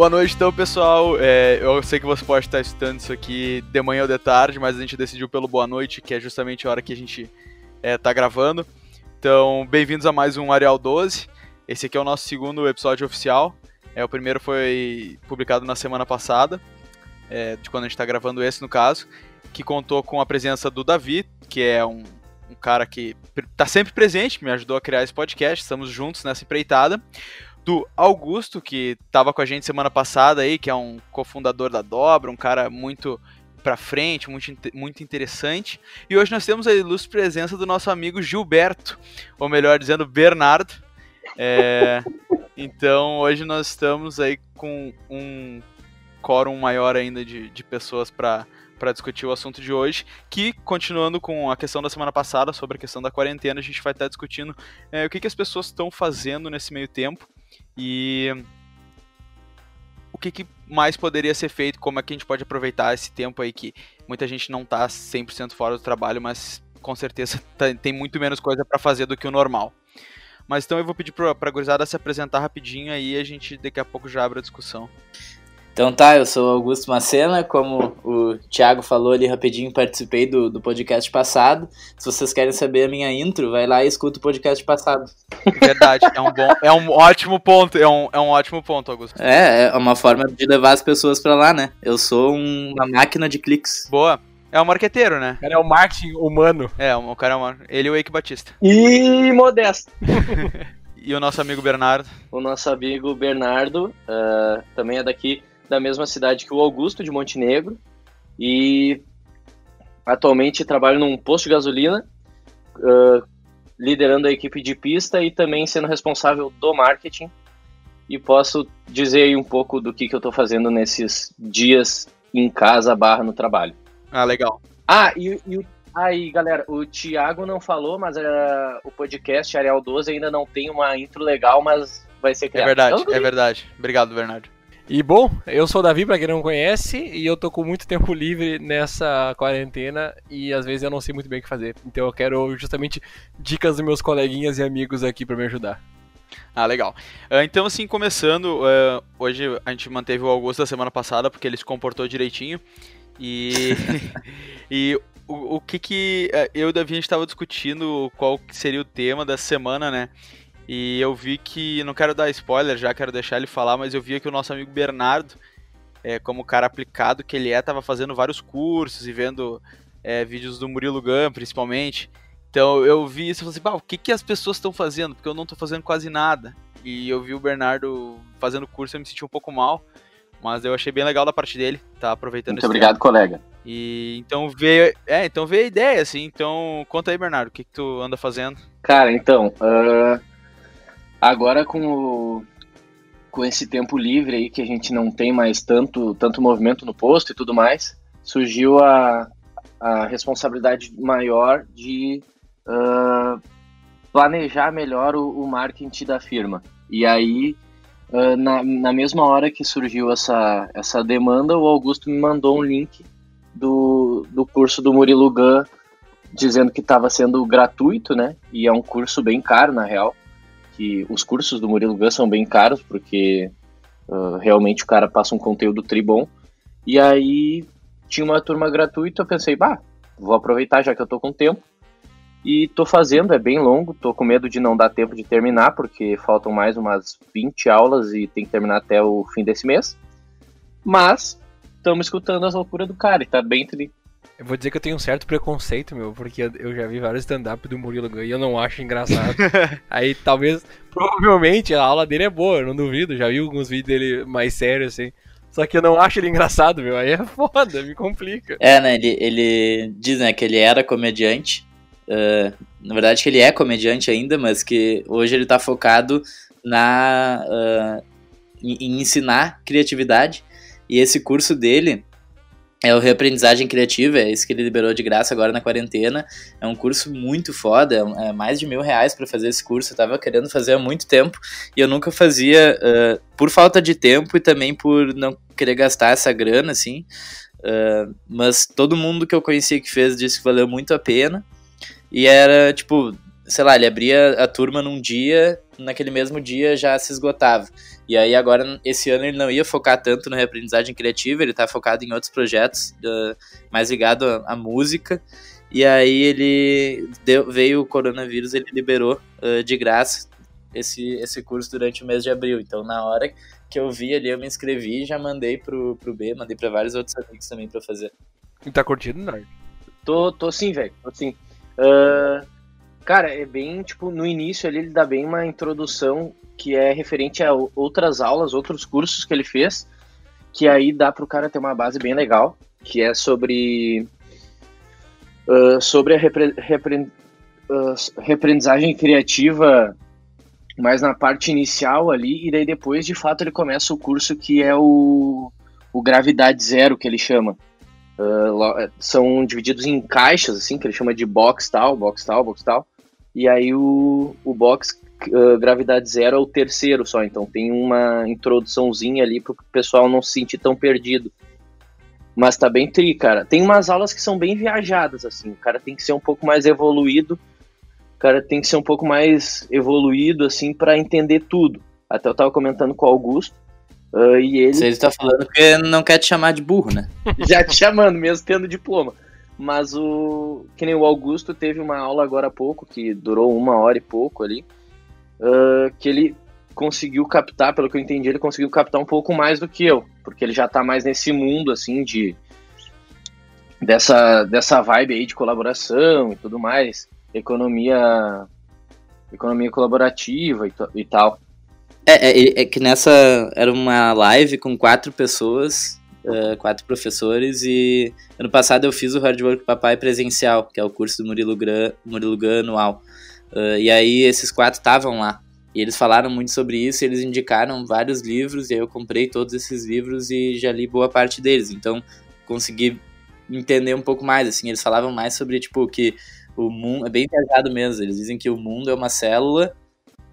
Boa noite, então, pessoal. É, eu sei que você pode estar estudando isso aqui de manhã ou de tarde, mas a gente decidiu pelo boa noite, que é justamente a hora que a gente está é, gravando. Então, bem-vindos a mais um Arial 12. Esse aqui é o nosso segundo episódio oficial. É, o primeiro foi publicado na semana passada, é, de quando a gente está gravando esse, no caso, que contou com a presença do Davi, que é um, um cara que está sempre presente, me ajudou a criar esse podcast, estamos juntos nessa empreitada do Augusto, que estava com a gente semana passada aí, que é um cofundador da Dobra, um cara muito para frente, muito, muito interessante. E hoje nós temos a ilustre presença do nosso amigo Gilberto, ou melhor dizendo, Bernardo. É, então hoje nós estamos aí com um quórum maior ainda de, de pessoas para para discutir o assunto de hoje, que, continuando com a questão da semana passada, sobre a questão da quarentena, a gente vai estar discutindo é, o que, que as pessoas estão fazendo nesse meio tempo e o que, que, mais poderia ser feito, como é que a gente pode aproveitar esse tempo aí que muita gente não está 100% fora do trabalho, mas com certeza tá, tem muito menos coisa para fazer do que o normal. Mas então eu vou pedir para a gurizada se apresentar rapidinho aí e a gente daqui a pouco já abre a discussão. Então tá, eu sou Augusto Macena, como o Thiago falou ali rapidinho, participei do, do podcast passado. Se vocês querem saber a minha intro, vai lá e escuta o podcast passado. Verdade, é um bom, é um ótimo ponto, é um, é um ótimo ponto, Augusto. É, é uma forma de levar as pessoas para lá, né? Eu sou um, uma máquina de cliques. Boa. É um marqueteiro, né? O cara é o marketing humano. É, o cara é o Ele e o Eike Batista. E modesto. e o nosso amigo Bernardo? O nosso amigo Bernardo uh, também é daqui da mesma cidade que o Augusto, de Montenegro, e atualmente trabalho num posto de gasolina, uh, liderando a equipe de pista e também sendo responsável do marketing. E posso dizer aí um pouco do que, que eu estou fazendo nesses dias em casa barra no trabalho. Ah, legal. Ah, e, e aí, galera, o Thiago não falou, mas uh, o podcast Arial 12 ainda não tem uma intro legal, mas vai ser criado. É verdade, é verdade. Obrigado, Bernardo. E bom, eu sou o Davi, pra quem não conhece, e eu tô com muito tempo livre nessa quarentena e às vezes eu não sei muito bem o que fazer. Então eu quero justamente dicas dos meus coleguinhas e amigos aqui para me ajudar. Ah, legal. Uh, então, assim, começando, uh, hoje a gente manteve o Augusto da semana passada porque ele se comportou direitinho. E, e o, o, que que uh, eu e o Davi a gente estava discutindo qual seria o tema da semana, né? E eu vi que, não quero dar spoiler, já quero deixar ele falar, mas eu vi que o nosso amigo Bernardo, é, como cara aplicado que ele é, tava fazendo vários cursos e vendo é, vídeos do Murilo Gun, principalmente. Então eu vi isso e falei assim, o que, que as pessoas estão fazendo? Porque eu não estou fazendo quase nada. E eu vi o Bernardo fazendo curso e eu me senti um pouco mal. Mas eu achei bem legal da parte dele, tá aproveitando Muito obrigado, tempo. colega. E então veio, é, então veio a ideia, assim. Então conta aí, Bernardo, o que, que tu anda fazendo? Cara, então, uh, Agora com o, com esse tempo livre aí que a gente não tem mais tanto tanto movimento no posto e tudo mais, surgiu a, a responsabilidade maior de uh, planejar melhor o, o, marketing da firma. E aí, uh, na, na mesma hora que surgiu essa, essa demanda, o Augusto me mandou um link do, do curso do Murilo Gun, dizendo que estava sendo gratuito, né? E é um curso bem caro, na real que os cursos do Murilo Gun são bem caros, porque uh, realmente o cara passa um conteúdo tribom. E aí tinha uma turma gratuita, eu pensei, bah, vou aproveitar já que eu tô com tempo. E tô fazendo, é bem longo, tô com medo de não dar tempo de terminar, porque faltam mais umas 20 aulas e tem que terminar até o fim desse mês. Mas estamos escutando as loucuras do cara e tá bem, eu vou dizer que eu tenho um certo preconceito, meu, porque eu já vi vários stand-up do Murilo Gun e eu não acho engraçado. Aí talvez, provavelmente, a aula dele é boa, eu não duvido. Já vi alguns vídeos dele mais sérios, assim. Só que eu não acho ele engraçado, meu. Aí é foda, me complica. É, né? Ele, ele diz, né, que ele era comediante. Uh, na verdade, que ele é comediante ainda, mas que hoje ele tá focado na. Uh, em, em ensinar criatividade. E esse curso dele é o Reaprendizagem Criativa, é esse que ele liberou de graça agora na quarentena. É um curso muito foda, é, é mais de mil reais para fazer esse curso. Eu tava querendo fazer há muito tempo e eu nunca fazia uh, por falta de tempo e também por não querer gastar essa grana, assim. Uh, mas todo mundo que eu conheci que fez disse que valeu muito a pena. E era, tipo, sei lá, ele abria a turma num dia, naquele mesmo dia já se esgotava. E aí agora, esse ano ele não ia focar tanto na reaprendizagem criativa, ele tá focado em outros projetos, uh, mais ligado à, à, música. E aí ele deu, veio o coronavírus, ele liberou uh, de graça esse, esse curso durante o mês de abril. Então na hora que eu vi ali, eu me inscrevi e já mandei pro, pro B, mandei para vários outros amigos também para fazer. E tá curtindo, Nerd? Tô, tô sim, velho, tô sim. Uh, cara, é bem, tipo, no início ali ele dá bem uma introdução que é referente a outras aulas, outros cursos que ele fez, que aí dá pro cara ter uma base bem legal, que é sobre uh, sobre a repre, repre, uh, reaprendizagem criativa mais na parte inicial ali, e daí depois, de fato, ele começa o curso que é o, o Gravidade Zero, que ele chama. Uh, são divididos em caixas, assim, que ele chama de box tal, box tal, box tal. E aí o, o box uh, Gravidade Zero é o terceiro só, então tem uma introduçãozinha ali para o pessoal não se sentir tão perdido. Mas tá bem tri, cara. Tem umas aulas que são bem viajadas, assim. O cara tem que ser um pouco mais evoluído. O cara tem que ser um pouco mais evoluído, assim, para entender tudo. Até eu tava comentando com o Augusto. Uh, e ele. Você está falando que não quer te chamar de burro, né? Já te chamando, mesmo tendo diploma. Mas o. Que nem o Augusto teve uma aula agora há pouco, que durou uma hora e pouco ali. Uh, que ele conseguiu captar, pelo que eu entendi, ele conseguiu captar um pouco mais do que eu. Porque ele já tá mais nesse mundo, assim, de. Dessa, dessa vibe aí de colaboração e tudo mais. Economia. Economia colaborativa e, e tal. É, é, é, que nessa era uma live com quatro pessoas, uh, quatro professores, e ano passado eu fiz o Hard Work Papai presencial, que é o curso do Murilo Gran, Murilo Gran anual. Uh, e aí esses quatro estavam lá. E eles falaram muito sobre isso, eles indicaram vários livros, e aí eu comprei todos esses livros e já li boa parte deles. Então consegui entender um pouco mais, assim, eles falavam mais sobre, tipo, que o mundo, é bem viajado mesmo, eles dizem que o mundo é uma célula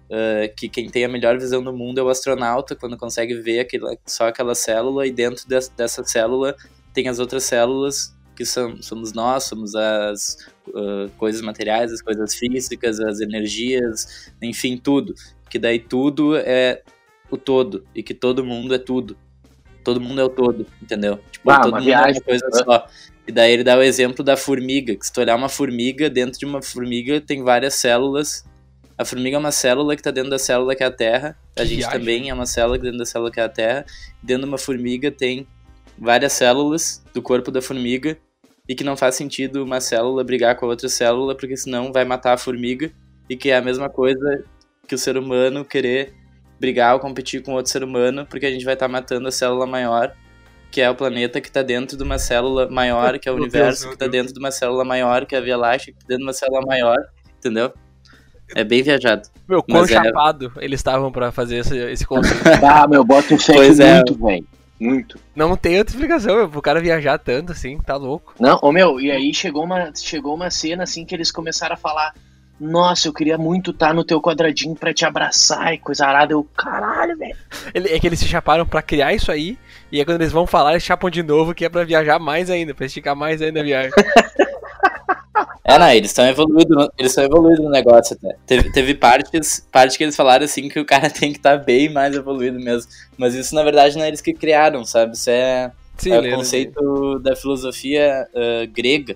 Uh, que quem tem a melhor visão do mundo é o astronauta, quando consegue ver aquela, só aquela célula, e dentro de, dessa célula tem as outras células, que são, somos nós, somos as uh, coisas materiais, as coisas físicas, as energias, enfim, tudo. Que daí tudo é o todo, e que todo mundo é tudo. Todo mundo é o todo, entendeu? Tipo, ah, todo mundo viagem, é uma coisa né? só. E daí ele dá o exemplo da formiga, que se tu olhar uma formiga, dentro de uma formiga tem várias células a formiga é uma célula que está dentro da célula que é a Terra. A que gente viagem. também é uma célula dentro da célula que é a Terra. Dentro de uma formiga tem várias células do corpo da formiga e que não faz sentido uma célula brigar com a outra célula porque senão vai matar a formiga e que é a mesma coisa que o ser humano querer brigar ou competir com outro ser humano porque a gente vai estar tá matando a célula maior que é o planeta que está dentro de uma célula maior que é o universo Deus, que está dentro de uma célula maior que é a Via Láctea que está dentro de uma célula maior entendeu é bem viajado. Meu, quão Mas é- chapado é... eles estavam pra fazer esse, esse conceito. ah, meu, bota um cheque é. muito, velho. Muito. Não tem outra explicação, meu, pro cara viajar tanto assim, tá louco. Não, ô meu, e aí chegou uma, chegou uma cena assim que eles começaram a falar. Nossa, eu queria muito estar tá no teu quadradinho pra te abraçar e coisa arada. Eu, caralho, velho. É que eles se chaparam pra criar isso aí, e aí quando eles vão falar, eles chapam de novo, que é pra viajar mais ainda, pra esticar mais ainda a viagem. É, não, eles estão evoluindo, eles estão evoluindo no negócio até. Teve, teve partes, partes que eles falaram assim que o cara tem que estar tá bem mais evoluído mesmo. Mas isso na verdade não é eles que criaram, sabe? Isso é, Sim, é o conceito da filosofia uh, grega.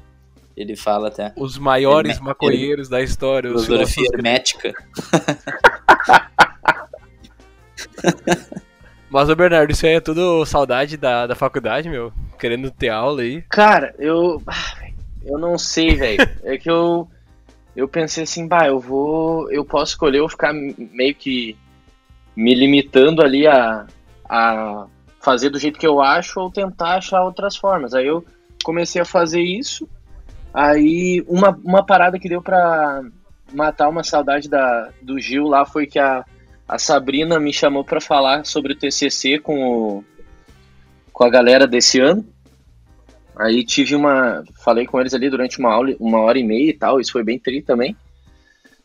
Ele fala até. Os maiores Herme... maconheiros da história. Filosofia hermética. Mas, ô Bernardo, isso aí é tudo saudade da, da faculdade, meu? Querendo ter aula aí? Cara, eu. Ah, eu não sei, velho. é que eu eu pensei assim, bah, eu vou, eu posso escolher eu ficar meio que me limitando ali a, a fazer do jeito que eu acho ou tentar achar outras formas. Aí eu comecei a fazer isso. Aí uma, uma parada que deu pra matar uma saudade da, do Gil lá foi que a, a Sabrina me chamou para falar sobre o TCC com, o, com a galera desse ano. Aí tive uma. Falei com eles ali durante uma, aula, uma hora e meia e tal, isso foi bem tri também.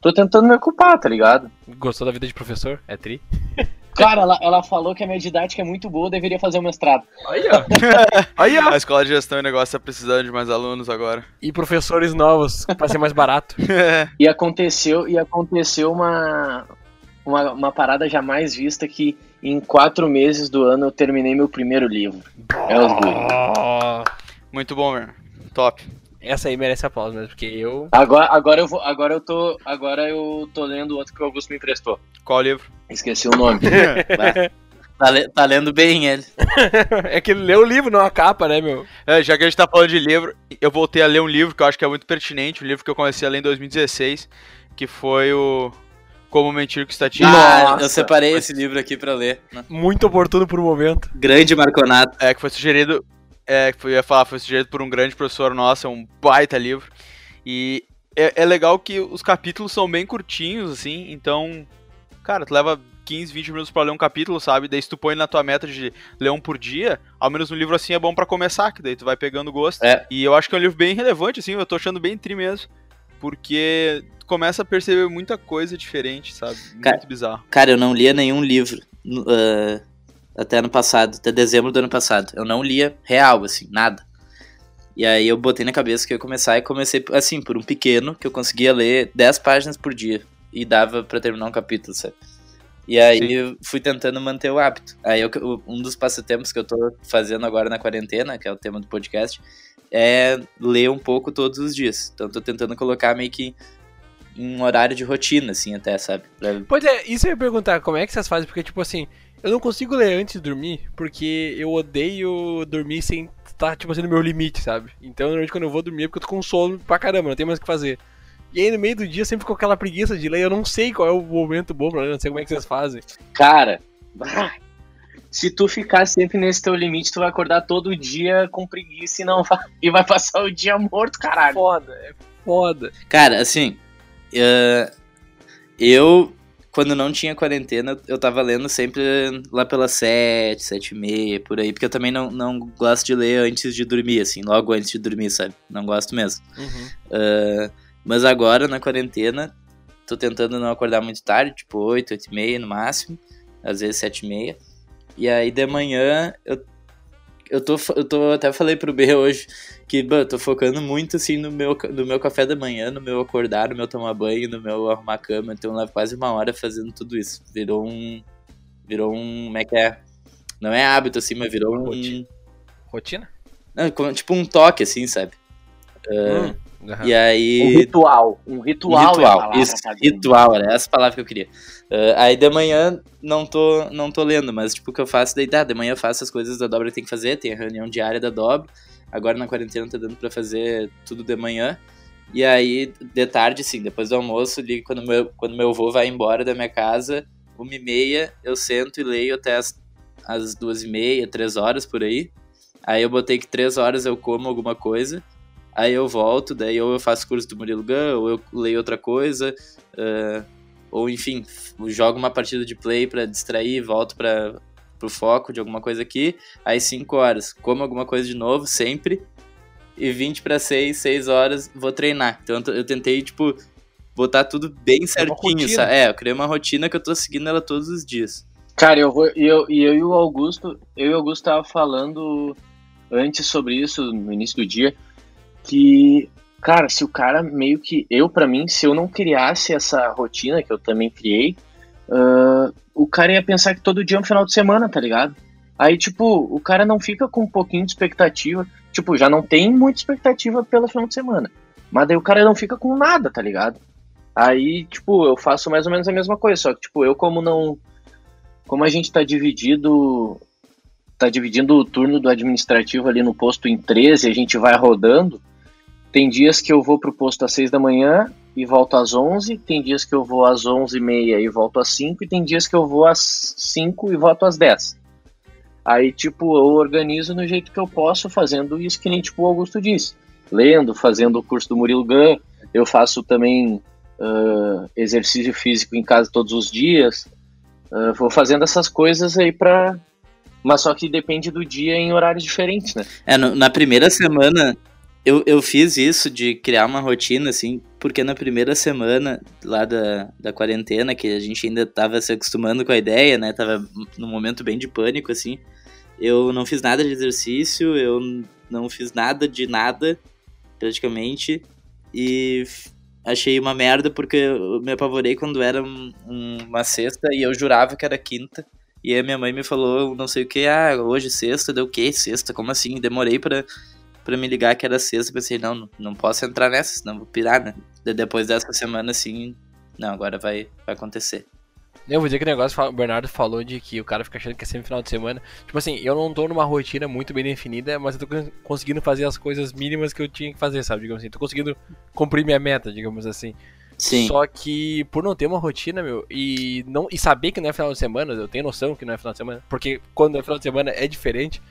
tô tentando me ocupar, tá ligado? Gostou da vida de professor? É tri? Cara, ela, ela falou que a minha didática é muito boa, eu deveria fazer o mestrado. Aí, ó. Aí, ó. A escola de gestão e negócio tá precisando de mais alunos agora. E professores novos, pra ser mais barato. E aconteceu, e aconteceu uma, uma, uma parada jamais vista que em quatro meses do ano eu terminei meu primeiro livro. É os guri. Muito bom, meu. Top. essa aí merece aplauso mesmo, porque eu. Agora, agora eu vou, agora eu tô, agora eu tô lendo o outro que o Augusto me emprestou. Qual livro? Esqueci o nome. Tá, le- tá lendo bem ele. é que ele leu o livro, não a capa, né, meu? É, já que a gente tá falando de livro, eu voltei a ler um livro que eu acho que é muito pertinente, um livro que eu comecei a ler em 2016, que foi o Como Mentir com Estatística. Ah, eu separei mas- esse livro aqui pra ler. Muito oportuno por um momento. Grande Marconato. É, que foi sugerido. É, eu ia falar, foi sugerido por um grande professor nosso, é um baita livro. E é, é legal que os capítulos são bem curtinhos, assim, então. Cara, tu leva 15, 20 minutos pra ler um capítulo, sabe? Daí se tu põe na tua meta de ler um por dia, ao menos um livro assim é bom pra começar, que daí tu vai pegando gosto. É. E eu acho que é um livro bem relevante, assim, eu tô achando bem tri mesmo. Porque tu começa a perceber muita coisa diferente, sabe? Muito Cara, bizarro. Cara, eu não lia nenhum livro ah, até ano passado, até dezembro do ano passado. Eu não lia real, assim, nada. E aí eu botei na cabeça que eu ia começar e comecei, assim, por um pequeno, que eu conseguia ler 10 páginas por dia. E dava pra terminar um capítulo, sabe? E aí Sim. eu fui tentando manter o hábito. Aí eu- um dos passatempos que eu tô fazendo agora na quarentena, que é o tema do podcast, é ler um pouco todos os dias. Então eu tô tentando colocar meio que em um horário de rotina, assim, até, sabe? Pra Pois é, isso eu ia perguntar, como é que vocês fazem? Porque, tipo assim, eu não consigo ler antes de dormir, porque eu odeio dormir sem estar, tipo assim, no meu limite, sabe? Então, normalmente, quando eu vou dormir é porque eu tô com sono pra caramba, não tem mais o que fazer. E aí, no meio do dia, sempre com aquela preguiça de ler, eu não sei qual é o momento bom pra ler, não sei como é que vocês fazem. Cara, se tu ficar sempre nesse teu limite, tu vai acordar todo dia com preguiça e não vai, e vai passar o dia morto, caralho. Foda, é foda. Cara, assim, eh, eu, quando não tinha quarentena, eu tava lendo sempre lá pelas sete, sete e meia, por aí, porque eu também não, não gosto de ler antes de dormir, assim, logo antes de dormir, sabe? Não gosto mesmo. Uhum. Eh, mas agora, na quarentena, tô tentando não acordar muito tarde, tipo oito, oito e meia no máximo, às vezes sete e meia. E aí, de manhã, eu, eu, tô, eu tô, até falei pro B hoje, que, bah, eu tô focando muito, assim, no meu, no meu café da manhã, no meu acordar, no meu tomar banho, no meu arrumar a cama. Então, eu levo quase uma hora fazendo tudo isso. Virou um... Virou um... Como é que é? Não é hábito, assim, mas virou um... Rotina. Rotina? Não, como- tipo um toque, assim, sabe? Hum, aham. E aí... Um ritual. Um ritual, Um é a ritual, palavra, isso, sabe? ritual, era essa palavra que eu queria. Ah, aí de manhã não tô, não tô lendo, mas tipo, o que eu faço daí, tá, de manhã eu faço as coisas da dobra que tem que fazer, tem a reunião diária da dobra, agora na quarentena tá dando pra fazer tudo de manhã, e aí de tarde, sim, depois do almoço, ali, quando meu, quando meu avô vai embora da minha casa, uma e meia, eu sento e leio até as, as duas e meia, três horas por aí, aí eu botei que três horas eu como alguma coisa, Aí eu volto, daí ou eu faço curso do Murilo Gun, ou eu leio outra coisa, ah, ou enfim, jogo uma partida de play pra distrair, volto para pro foco de alguma coisa aqui. Aí 5 horas, como alguma coisa de novo, sempre. E 20 para 6, 6 horas, vou treinar. Então eu tentei, tipo, botar tudo bem certinho, rotina. sabe? É, eu criei uma rotina que eu tô seguindo ela todos os dias. Cara, eu vou. E eu, e eu e o Augusto, eu e o Augusto tava falando antes sobre isso, no início do dia, que, cara, se o cara meio que. Eu, pra mim, se eu não criasse essa rotina que eu também criei, ah, o cara ia pensar que todo dia é um final de semana, tá ligado? Aí, tipo, o cara não fica com um pouquinho de expectativa. Tipo, já não tem muita expectativa pelo final de semana. Mas daí o cara não fica com nada, tá ligado? Aí, tipo, eu faço mais ou menos a mesma coisa, só que, tipo, eu como não. Como a gente tá dividido. Tá dividindo o turno do administrativo ali no posto em 13, a gente vai rodando. Tem dias que eu vou pro posto às 6 da manhã e volto às 11, tem dias que eu vou às 11 e meia e volto às 5, e tem dias que eu vou às 5 e volto às 10. Aí, tipo, eu organizo no jeito que eu posso, fazendo isso que nem, tipo, o Augusto disse. Lendo, fazendo o curso do Murilo Gun, eu faço também ah, exercício físico em casa todos os dias. Ah, vou fazendo essas coisas aí pra... Mas só que depende do dia em horários diferentes, né? É, no- na primeira semana eu, eu fiz isso de criar uma rotina, assim, porque na primeira semana lá da, da quarentena, que a gente ainda tava se acostumando com a ideia, né? Tava num momento bem de pânico, assim. Eu não fiz nada de exercício, eu não fiz nada de nada, praticamente. E achei uma merda porque eu me apavorei quando era um, uma sexta e eu jurava que era quinta. E aí minha mãe me falou, não sei o que, ah, hoje sexta, deu o quê? Sexta, como assim? Demorei pra, pra me ligar que era sexta, pensei, não, não posso entrar nessa, senão vou pirar, né? depois dessa semana, assim, não, agora vai, vai acontecer. Eu vou dizer que o negócio, o Bernardo falou de que o cara fica achando que é sempre final de semana. Tipo assim, eu não tô numa rotina muito bem definida, mas eu tô conseguindo fazer as coisas mínimas que eu tinha que fazer, sabe? Digamos assim, tô conseguindo cumprir minha meta, digamos assim. Sim. Só que por não ter uma rotina, meu, e não e saber que não é final de semana, eu tenho noção que não é final de semana, porque quando é final de semana é diferente,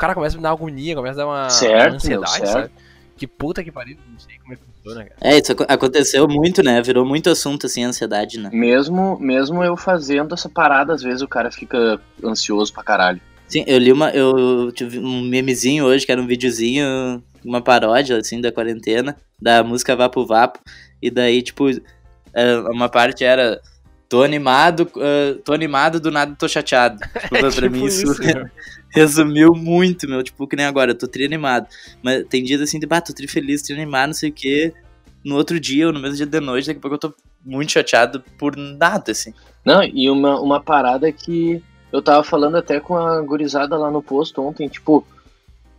cara começa a me dar agonia, começa a dar uma, certo, uma ansiedade, meu, certo. sabe? Que puta que pariu, não sei como é que funciona, cara. É, isso aconteceu muito, né? Virou muito assunto, assim, a ansiedade, né? Mesmo, mesmo eu fazendo essa parada, às vezes o cara fica ansioso pra caralho. Sim, eu li uma. Eu tive um memezinho hoje, que era um videozinho, uma paródia, assim, da quarentena, da música Vapo Vapo. E daí, tipo, uma parte era. Tô animado, uh, tô animado, do nada tô chateado. Tipo, É pra tipo mim isso, isso, meu. resumiu muito, meu. Tipo, que nem agora, eu tô tri animado. Mas tem dias assim de, bah, tô tri feliz, tri animado, não sei o quê. No outro dia, ou no mesmo dia de noite, daqui a pouco eu tô muito chateado por nada, assim. Não, e uma, uma parada que eu tava falando até com a gurizada lá no posto ontem, tipo,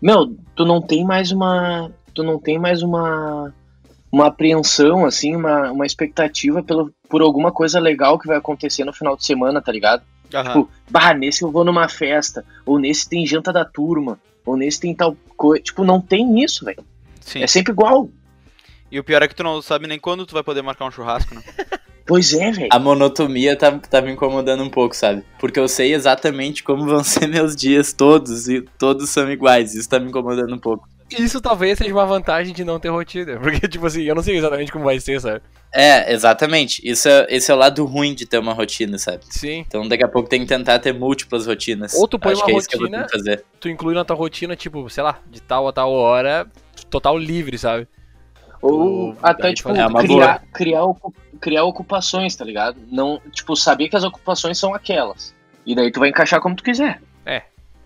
meu, tu não tem mais uma. Tu não tem mais uma. Uma apreensão, assim, uma, uma expectativa pelo, por alguma coisa legal que vai acontecer no final de semana, tá ligado? Aham. Tipo, bah, nesse eu vou numa festa, ou nesse tem janta da turma, ou nesse tem tal coisa. Tipo, não tem isso, velho. Sim. É sempre igual. E o pior é que tu não sabe nem quando tu vai poder marcar um churrasco, né? Pois é, velho. A monotonia tá, tá me incomodando um pouco, sabe? Porque eu sei exatamente como vão ser meus dias todos, e todos são iguais. Isso tá me incomodando um pouco. Isso talvez seja uma vantagem de não ter rotina. Porque, tipo assim, eu não sei exatamente como vai ser, sabe? É, exatamente. Isso é, esse é o lado ruim de ter uma rotina, sabe? Sim. Então daqui a pouco tem que tentar ter múltiplas rotinas. Ou tu põe Acho uma que é isso que eu vou rotina- ter que fazer. Tu inclui na tua rotina, tipo, sei lá, de tal a tal hora, total livre, sabe? Ou até, tipo, É criar, criar, criar ocupações, tá ligado? Não, tipo, saber que as ocupações são aquelas. E daí tu vai encaixar como tu quiser.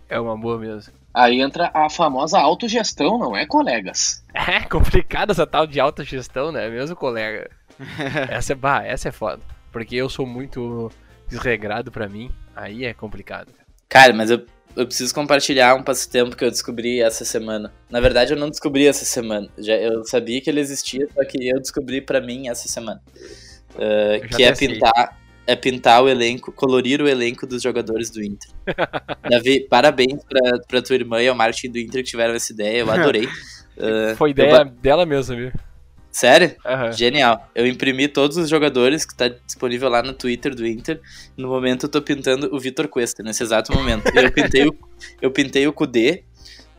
É uma boa mesmo. Aí entra a famosa autogestão, não é, colegas? É complicado essa tal de autogestão, né? Mesmo, colega? essa é, bah, essa é foda. Porque eu sou muito desregrado pra mim, aí é complicado. Cara, mas eu, eu preciso compartilhar um passatempo que eu descobri essa semana. Na verdade, eu não descobri essa semana. Já, eu sabia que ele existia, só que eu descobri pra mim essa semana. Uh, que é até sei. É pintar o elenco, colorir o elenco dos jogadores do Inter. Davi, parabéns pra, pra tua irmã e ao Martin do Inter que tiveram essa ideia, eu adorei. Uh, Foi eu ideia ba- dela mesmo, viu? Sério? Aham. Genial. Eu imprimi todos os jogadores que tá disponível lá no Twitter do Inter. No momento eu tô pintando o Vitor Cuesta, nesse exato momento. Eu pintei o, eu pintei o Kudê,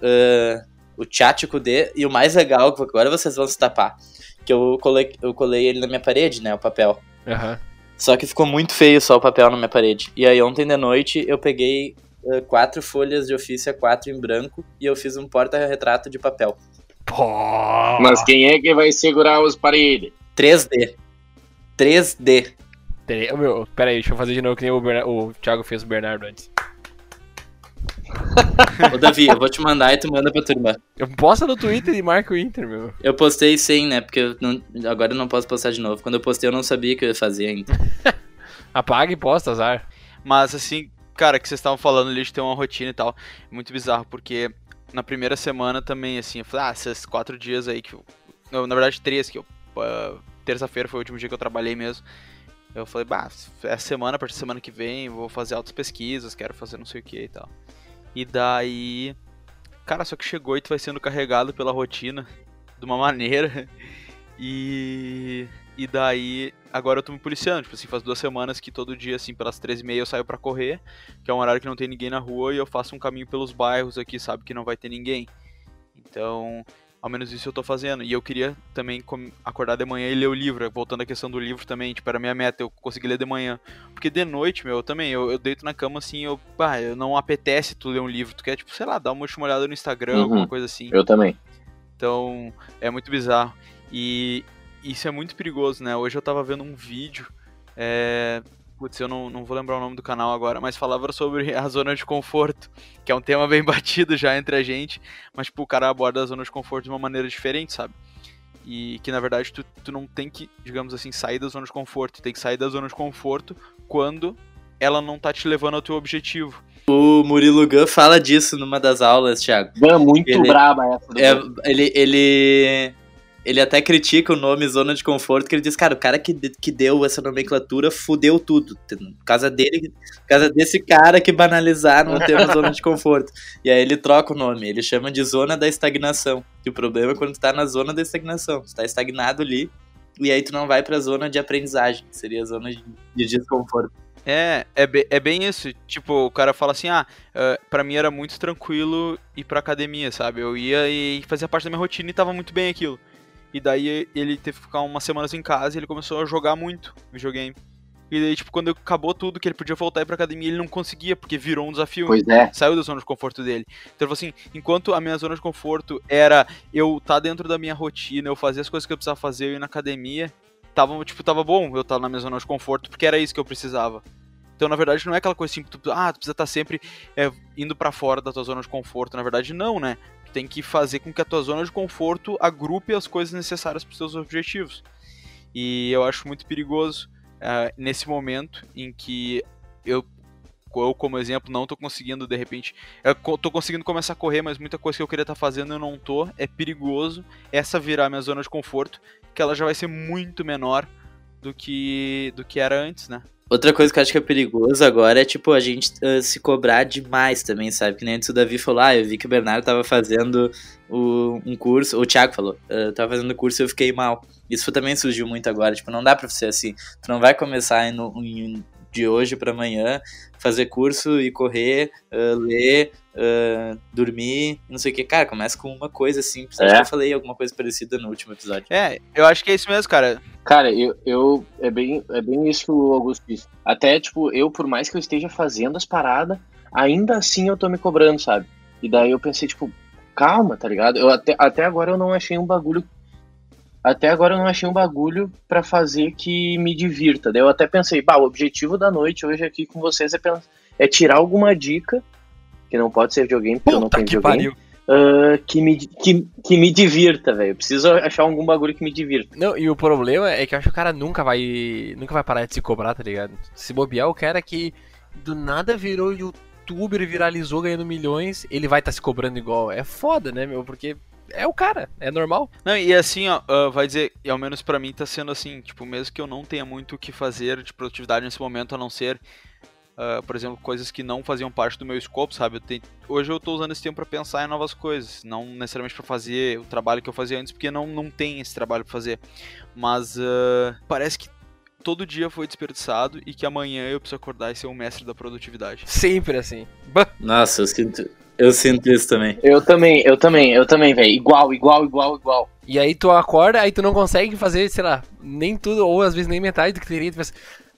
ah, o Tchat Kudê, e o mais legal, agora vocês vão se tapar, que eu colei, eu colei ele na minha parede, né, o papel. Aham. Só que ficou muito feio só o papel na minha parede. E aí ontem de noite eu peguei ah, quatro folhas de ofício, quatro em branco, e eu fiz um porta-retrato de papel. Pô! Mas quem é que vai segurar os paredes? 3D. 3D. Tere- Ô, Meu, pera aí, deixa eu fazer de novo que nem o, o Thiago fez o Bernardo antes. Ô, Davi, eu vou te mandar e tu manda pra tua irmã. Eu posta no Twitter e marca o Inter, meu. Eu postei sim, né? Porque eu não- agora eu não posso postar de novo. Quando eu postei, eu não sabia que eu ia fazer ainda. Apaga e posta, azar. Mas assim, cara, que vocês estavam falando ali de ter uma rotina e tal, é muito bizarro, porque na primeira semana também, assim, eu falei, ah, esses quatro dias aí que eu. não, na verdade, três, que eu. ah, Terça-feira foi o último dia que eu trabalhei mesmo. Eu falei, bah, essa semana, a partir da semana que vem, eu vou fazer altas pesquisas, quero fazer não sei o que e tal. E daí. Cara, só que chegou e tu vai sendo carregado pela rotina de uma maneira. E. E daí, agora eu tô me policiando. Tipo assim, faz duas semanas que todo dia, assim, pelas 13h30 eu saio pra correr, que é um horário que não tem ninguém na rua, e eu faço um caminho pelos bairros aqui, sabe, que não vai ter ninguém. Então, ao menos isso eu tô fazendo. E eu queria também acordar de manhã e ler o livro. Voltando à questão do livro também, tipo, era minha meta, eu consegui ler de manhã. Porque de noite, meu, eu também, eu, eu deito na cama assim, eu, pá, eu não apetece tu ler um livro. Tu quer, tipo, sei lá, dar uma última olhada no Instagram, Uhum. alguma coisa assim. Eu também. Então, é muito bizarro. E, isso é muito perigoso, né? Hoje eu tava vendo um vídeo, é... Putz, eu não, não vou lembrar o nome do canal agora, mas falava sobre a zona de conforto, que é um tema bem batido já entre a gente, mas tipo, o cara aborda a zona de conforto de uma maneira diferente, sabe? E que na verdade tu, tu não tem que, digamos assim, sair da zona de conforto, tu tem que sair da zona de conforto quando ela não tá te levando ao teu objetivo. O Murilo Gun fala disso numa das aulas, Thiago. Gun, muito Ele- braba essa. É, ele, ele, ele até critica o nome zona de conforto, que ele diz, cara, o cara que, que deu essa nomenclatura fudeu tudo. Por causa dele, por causa desse cara que banalizaram o termo zona de conforto. E aí ele troca o nome, ele chama de zona da estagnação. E o problema é quando tu tá na zona da estagnação. Tu tá estagnado ali, e aí tu não vai pra zona de aprendizagem, que seria a zona de, de desconforto. É, é, be- é bem isso. Tipo, o cara fala assim, ah, eh, pra mim era muito tranquilo ir pra academia, sabe? Eu ia e fazia parte da minha rotina e tava muito bem aquilo. E daí ele teve que ficar umas semanas em casa e ele começou a jogar muito videogame. E daí, tipo, quando acabou tudo, que ele podia voltar ir pra academia, ele não conseguia, porque virou um desafio. Pois é. Saiu da zona de conforto dele. Então ele falou assim, enquanto a minha zona de conforto era eu estar dentro da minha rotina, eu fazer as coisas que eu precisava fazer, eu ir na academia, tava, tipo, tava bom eu estar na minha zona de conforto, porque era isso que eu precisava. Então, na verdade, não é aquela coisa assim, que tu, ah, tu precisa estar sempre é, indo pra fora da tua zona de conforto. Na verdade, não, né? Tem que fazer com que a tua zona de conforto agrupe as coisas necessárias pros teus objetivos. E eu acho muito perigoso ah, nesse momento em que eu, eu, como exemplo, não tô conseguindo, de repente, tô conseguindo começar a correr, mas muita coisa que eu queria estar fazendo eu não tô. É perigoso essa virar minha zona de conforto, que ela já vai ser muito menor do que, do que era antes, né? Outra coisa que eu acho que é perigoso agora é, tipo, a gente ah, se cobrar demais também, sabe? Que nem antes o Davi falou, ah, eu vi que o Bernardo tava fazendo o- um curso, ou o Thiago falou, ah, tava fazendo curso e eu fiquei mal. Isso também surgiu muito agora, tipo, não dá pra ser assim. Tu não vai começar no, de hoje pra amanhã, fazer curso e correr, ah, ler, ah, dormir, não sei o que. Cara, começa com uma coisa simples. Acho É. que eu falei alguma coisa parecida no último episódio. É, eu acho que é isso mesmo, cara. Cara, eu, eu é bem é bem isso que o Augusto disse. Até tipo, eu por mais que eu esteja fazendo as paradas, ainda assim eu tô me cobrando, sabe? E daí eu pensei tipo, calma, tá ligado? Eu até, até agora eu não achei um bagulho até agora eu não achei um bagulho pra fazer que me divirta. Daí eu até pensei, bah, o objetivo da noite hoje aqui com vocês é, é tirar alguma dica, que não pode ser videogame, porque eu não Puta tenho que videogame, pariu. ah, que, me, que, que me divirta, velho. Eu preciso achar algum bagulho que me divirta. Não, e o problema é que eu acho que o cara nunca vai. Nunca vai parar de se cobrar, tá ligado? Se bobear o cara que do nada virou youtuber e viralizou ganhando milhões, ele vai estar se cobrando igual. É foda, né, meu? Porque é o cara, é normal. Não, e assim, ó, ah, vai dizer, e ao menos pra mim tá sendo assim, tipo, mesmo que eu não tenha muito o que fazer de produtividade nesse momento, a não ser, ah, por exemplo, coisas que não faziam parte do meu escopo, sabe? Eu tenho- hoje eu tô usando esse tempo pra pensar em novas coisas, não necessariamente pra fazer o trabalho que eu fazia antes, porque não, não tem esse trabalho pra fazer. Mas ah, parece que todo dia foi desperdiçado e que amanhã eu preciso acordar e ser um mestre da produtividade. Sempre assim. Bah, Nossa, eu sinto, eu sinto isso também. Eu também, eu também, eu também, velho. Igual, igual, igual, igual. E aí tu acorda, aí tu não consegue fazer, sei lá, nem tudo, ou às vezes nem metade do que teria. Tu pensa,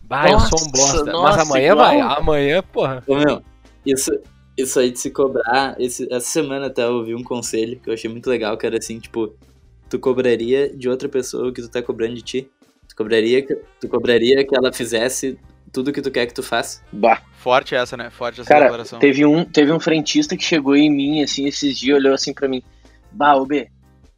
bah, eu sou um bosta. nossa, Mas amanhã igual. vai, amanhã, porra. Ô, meu, isso, isso aí de se cobrar, esse- essa semana até eu ouvi um conselho que eu achei muito legal, que era assim, tipo, tu cobraria de outra pessoa o que tu tá cobrando de ti? Tu cobraria, que- tu cobraria que ela fizesse tudo que tu quer que tu faça? Bah. Forte essa, né? Forte essa Cara, declaração. teve um, teve um frentista que chegou em mim, assim, esses dias, olhou assim pra mim. Bah, ô B,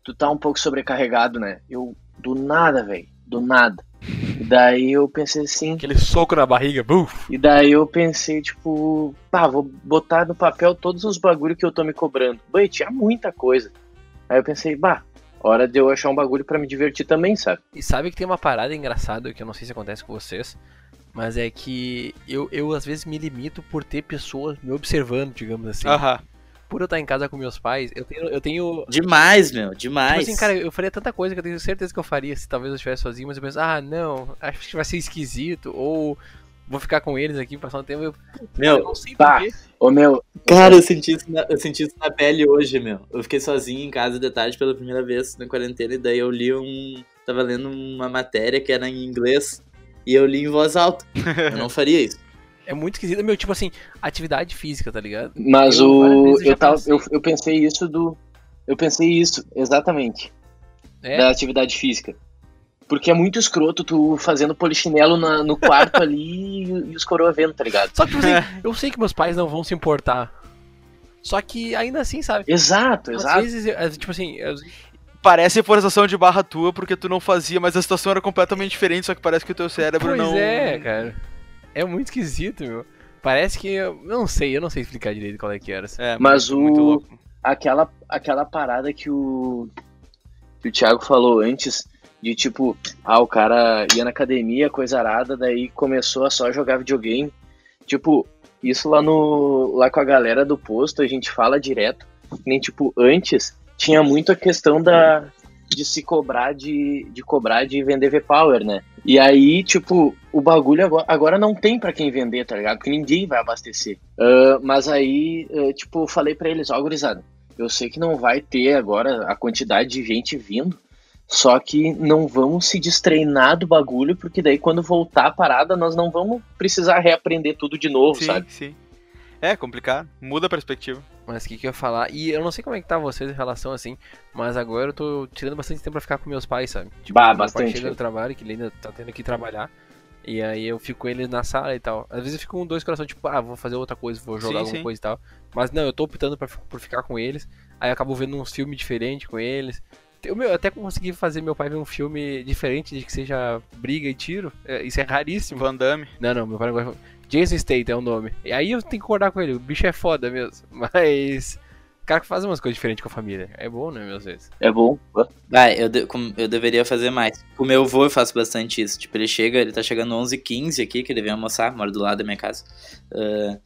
tu tá um pouco sobrecarregado, né? Eu, do nada, velho. Do nada. E daí eu pensei assim. Aquele soco na barriga, buf. E daí eu pensei, tipo, pá, vou botar no papel todos os bagulho que eu tô me cobrando. Bem, tinha muita coisa. Aí eu pensei, bah, hora de eu achar um bagulho pra me divertir também, sabe? E sabe que tem uma parada engraçada que eu não sei se acontece com vocês, mas é que eu, eu às vezes me limito por ter pessoas me observando, digamos assim. Aham. Por eu estar em casa com meus pais, eu tenho. Eu tenho Demais, meu, Tipo demais. assim, cara, eu faria tanta coisa que eu tenho certeza que eu faria se talvez eu estivesse sozinho, mas eu penso, ah, não, acho que vai ser esquisito, ou vou ficar com eles aqui, passar um tempo. Eu, eu meu, não sei porquê. Ô meu, cara, eu senti, isso na, eu senti isso na pele hoje, meu. Eu fiquei sozinho em casa de tarde pela primeira vez na quarentena, e daí eu li um. Tava lendo uma matéria que era em inglês, e eu li em voz alta. Eu não faria isso. É muito esquisito, meu, tipo assim, atividade física, tá ligado? mas Eu o. Eu, tava, pensei. eu, eu pensei isso do. Eu pensei isso, exatamente. É, Da atividade física. Porque é muito escroto tu fazendo polichinelo na- no quarto ali e, e os coroa vendo, tá ligado? Só que tipo assim, eu sei que meus pais não vão se importar. Só que ainda assim, sabe? Exato, Às exato. vezes, eu- tipo assim, eu- Parece forçação de barra tua porque tu não fazia, mas a situação era completamente diferente, só que parece que o teu cérebro pois não. é, cara. É muito esquisito, meu. Parece que. Eu não sei, eu não sei explicar direito qual é que era. É, Mas muito o- louco. Aquela, aquela parada que o, que o Thiago falou antes, de tipo, ah, o cara ia na academia, coisa arada, daí começou a só jogar videogame. Tipo, isso lá no lá com a galera do posto, a gente fala direto. Nem tipo, antes tinha muito a questão da de se cobrar de, de cobrar de vender V-Power, né? E aí, tipo, o bagulho agora, agora não tem pra quem vender, tá ligado? Porque ninguém vai abastecer. Ah, mas aí, ah, tipo, falei pra eles, ó, gurizada, eu sei que não vai ter agora a quantidade de gente vindo, só que não vamos se destreinar do bagulho, porque daí quando voltar a parada, nós não vamos precisar reaprender tudo de novo, Sim, sabe? sim. É complicado, muda a perspectiva. Mas o que, que eu ia falar? E eu não sei como é que tá vocês em relação assim, mas agora eu tô tirando bastante tempo pra ficar com meus pais, sabe? Tipo, Bah, meu bastante. pai chega do trabalho, que ele ainda tá tendo que trabalhar. E aí eu fico com eles na sala e tal. Às vezes eu fico com dois corações, tipo, ah, vou fazer outra coisa, vou jogar Sim, alguma sim. coisa e tal. Mas não, eu tô optando pra, por ficar com eles. Aí eu acabo vendo uns filmes diferentes com eles. Eu meu, até consegui fazer meu pai ver um filme diferente de que seja briga e tiro. É, isso é raríssimo. Van Damme. Não, não, meu pai não gosta. Jason Statham é o nome. E aí eu tenho que concordar com ele, o bicho é foda mesmo. Mas. O cara que faz umas coisas diferentes com a família. É bom, né, às vezes. É bom. Ah, eu, de- com- eu deveria fazer mais. Com o meu avô eu faço bastante isso. Tipo, ele chega, ele tá chegando 11h15 aqui, que ele vem almoçar, mora do lado da minha casa. Ah,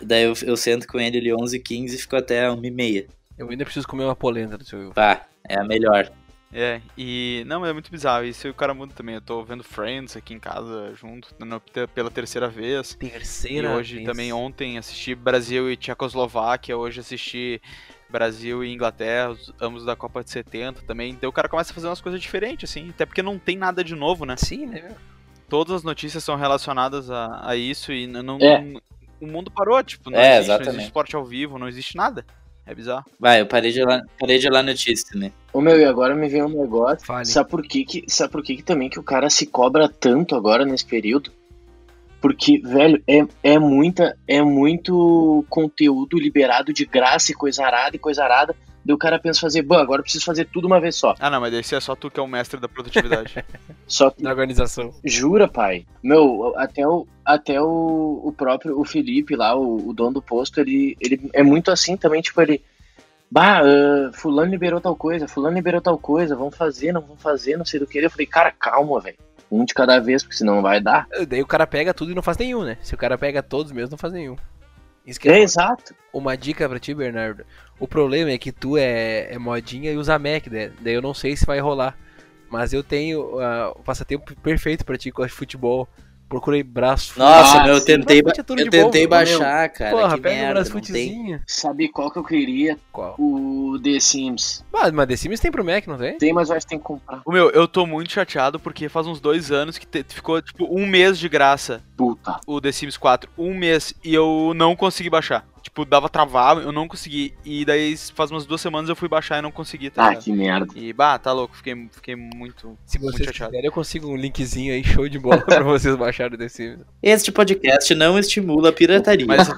daí eu, eu sento com ele ali 11h15 e fico até 1h30. Eu ainda preciso comer uma polenta do seu. Pá, é a melhor. É, e. Não, mas é muito bizarro. Isso o cara muda também. Eu tô vendo Friends aqui em casa junto, pela terceira vez. E Terceira. hoje vez. também, ontem, assisti Brasil e Tchecoslováquia. Hoje assisti Brasil e Inglaterra, os- ambos da Copa de 70 também. Então o cara começa a fazer umas coisas diferentes, assim. Até porque não tem nada de novo, né? Sim, né? Todas as notícias são relacionadas a, a isso e não. É. O mundo parou, tipo, não, É, existe, não existe esporte ao vivo, não existe nada. É bizarro. Vai, eu parei de olhar, parei de olhar notícia também. Ô meu, e agora me vem um negócio. Fale. Sabe por que, que, sabe por que, que também que o cara se cobra tanto agora nesse período? Porque, velho, é, é, muita, é muito conteúdo liberado de graça e coisa arada e coisa arada. Daí o cara pensa fazer, bom, agora eu preciso fazer tudo uma vez só. Ah, não, mas esse é só tu que é o mestre da produtividade. Só que Na organização. Jura, pai? Meu, até o, até o, o próprio o Felipe lá, o, o dono do posto, ele, ele é muito assim também, tipo, ele. Bah, ah, fulano liberou tal coisa, fulano liberou tal coisa, vamos fazer, não vamos fazer, não sei do que. Eu falei, cara, calma, velho. Um de cada vez, porque senão não vai dar. Daí o cara pega tudo e não faz nenhum, né? Se o cara pega todos mesmo, não faz nenhum. É, é exato. Uma dica pra ti, Bernardo. O problema é que tu é, é modinha e usa Mac, né? Daí eu não sei se vai rolar. Mas eu tenho ah, o passatempo perfeito pra ti com futebol. Procurei braço. Nossa, Ah, meu, eu tentei, ba- é eu tentei boa, baixar, cara. Porra, que pega um merda, tem. futezinho. Sabe qual que eu queria? Qual? O The Sims. Ah, mas The Sims tem pro Mac, não tem? Tem, mas eu acho que tem que comprar. o meu, eu tô muito chateado porque faz uns dois anos que te- ficou, tipo, um mês de graça Puta. o The Sims 4. Um mês e eu não consegui baixar. Tipo, dava travar, eu não consegui. E daí faz umas duas semanas eu fui baixar e não consegui, tá Ah, que merda. E, bah, tá louco, fiquei, fiquei muito. Se Muito vocês chateado. quiserem, eu consigo um linkzinho aí, show de bola, pra vocês baixarem Sims. Este podcast não estimula a pirataria. Mas,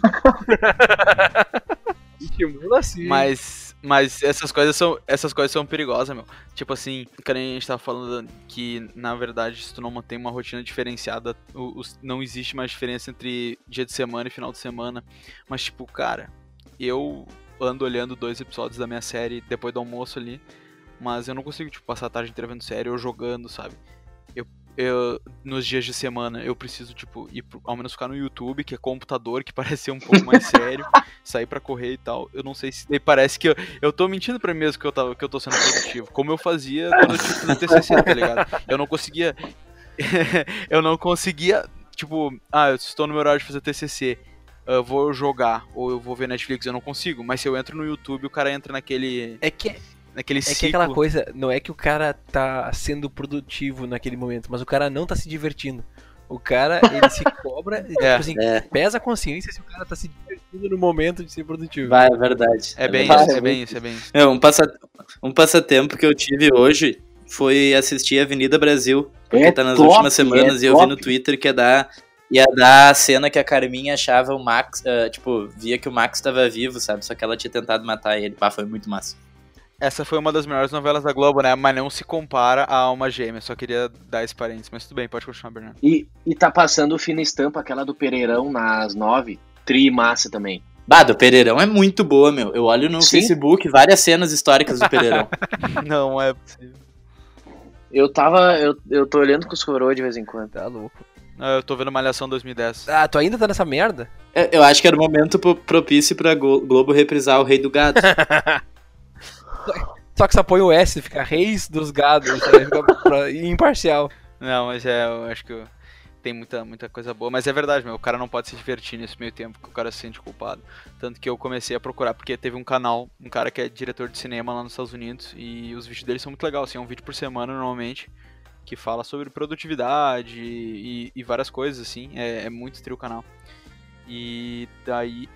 Estimula assim. mas, mas essas coisas são essas coisas são perigosas, meu. Tipo assim, que a gente tava falando que, na verdade, se tu não mantém uma rotina diferenciada, o- os- não existe mais diferença entre dia de semana e final de semana. Mas, tipo, cara, eu ando olhando dois episódios da minha série depois do almoço ali, mas eu não consigo, tipo, passar a tarde inteira vendo série ou jogando, sabe? Eu, eu, nos dias de semana, eu preciso, tipo, ir pro, ao menos ficar no YouTube, que é computador, que parece ser um pouco mais sério, sair pra correr e tal. Eu não sei se parece que eu, eu tô mentindo pra mim mesmo que eu, tava, que eu tô sendo produtivo, como eu fazia quando eu que fazer TCC, tá ligado? Eu não conseguia. eu não conseguia, tipo, ah, eu estou no meu horário de fazer TCC. Eu vou jogar ou eu vou ver Netflix, eu não consigo. Mas se eu entro no YouTube, o cara entra naquele, É que, naquele é que ciclo. aquela coisa, não é que o cara tá sendo produtivo naquele momento, mas o cara não tá se divertindo. O cara, ele se cobra, tipo É. assim, É, pesa a consciência se o cara tá se divertindo no momento de ser produtivo. vai, é verdade. É bem verdade. isso, é bem isso, é bem isso. Meu, um, passa... um passatempo que eu tive hoje, foi assistir Avenida Brasil, porque É tá nas top, últimas semanas é e eu vi top. no Twitter que ia dar, ia dar a cena que a Carminha achava o Max, ah, tipo, via que o Max tava vivo, sabe? Só que ela tinha tentado matar ele. Pá, foi muito massa. Essa foi uma das melhores novelas da Globo, né? Mas não se compara a Alma Gêmea. Só queria dar esse parênteses. Mas tudo bem, pode continuar, Bernardo. E, e tá passando o Fina Estampa, aquela do Pereirão nas nove. Tri massa também. Bah, do Pereirão é muito boa, meu. Eu olho no Sim. Facebook várias cenas históricas do Pereirão. não é possível. Eu tava. Eu, eu tô olhando com os coroas de vez em quando. Tá louco. Ah, Eu tô vendo Malhação 2010. Ah, tu ainda tá nessa merda? Eu, eu acho que era o momento pro- propício pra Glo- Globo reprisar o Rei do Gado. Só que só põe o S, fica reis dos gados, sabe? fica pra- imparcial. Não, mas é, eu acho que tem muita, muita coisa boa. Mas é verdade, meu. O cara não pode se divertir nesse meio tempo que o cara se sente culpado. Tanto que eu comecei a procurar, porque teve um canal, um cara que é diretor de cinema lá nos Estados Unidos, e os vídeos dele são muito legais, assim, é um vídeo por semana normalmente, que fala sobre produtividade e, e várias coisas, assim. É, é muito trio o canal. E daí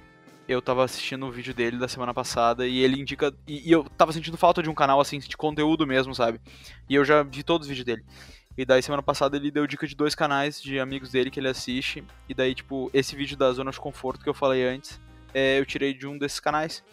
eu tava assistindo um vídeo dele da semana passada e ele indica. E, e eu tava sentindo falta de um canal assim, de conteúdo mesmo, sabe? E eu já vi todos os vídeos dele. E daí semana passada ele deu dica de dois canais de amigos dele que ele assiste. E daí, tipo, esse vídeo da zona de conforto que eu falei antes, é, eu tirei de um desses canais.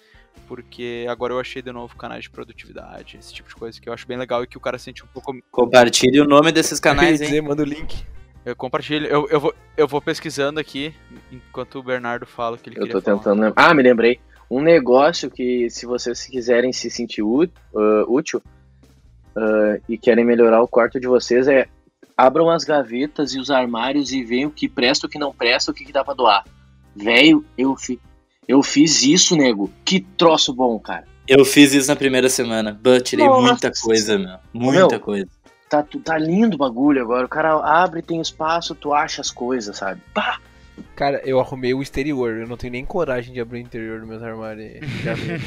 Porque agora eu achei de novo canais de produtividade, esse tipo de coisa que eu acho bem legal e que o cara sente um pouco. Compartilhe o nome desses canais, hein? dizer, manda o link. Eu compartilho, eu, eu, vou, eu vou pesquisando aqui enquanto o Bernardo fala o que ele Eu queria tô falar. tentando lembrar. Ah, me lembrei. Um negócio que, se vocês quiserem se sentir útil ah, e querem melhorar o quarto de vocês, é abram as gavetas e os armários e vejam o que presta, o que não presta, o que, que dá pra doar. Velho, eu, fi, eu fiz isso, nego. Que troço bom, cara. Eu fiz isso na primeira semana. But tirei Nossa. muita coisa, meu. Muita Meu. coisa. Tá, tá lindo o bagulho agora. O cara abre, tem espaço, tu acha as coisas, sabe? Pá! Cara, eu arrumei o exterior, eu não tenho nem coragem de abrir o interior dos meus armários. e gaveta.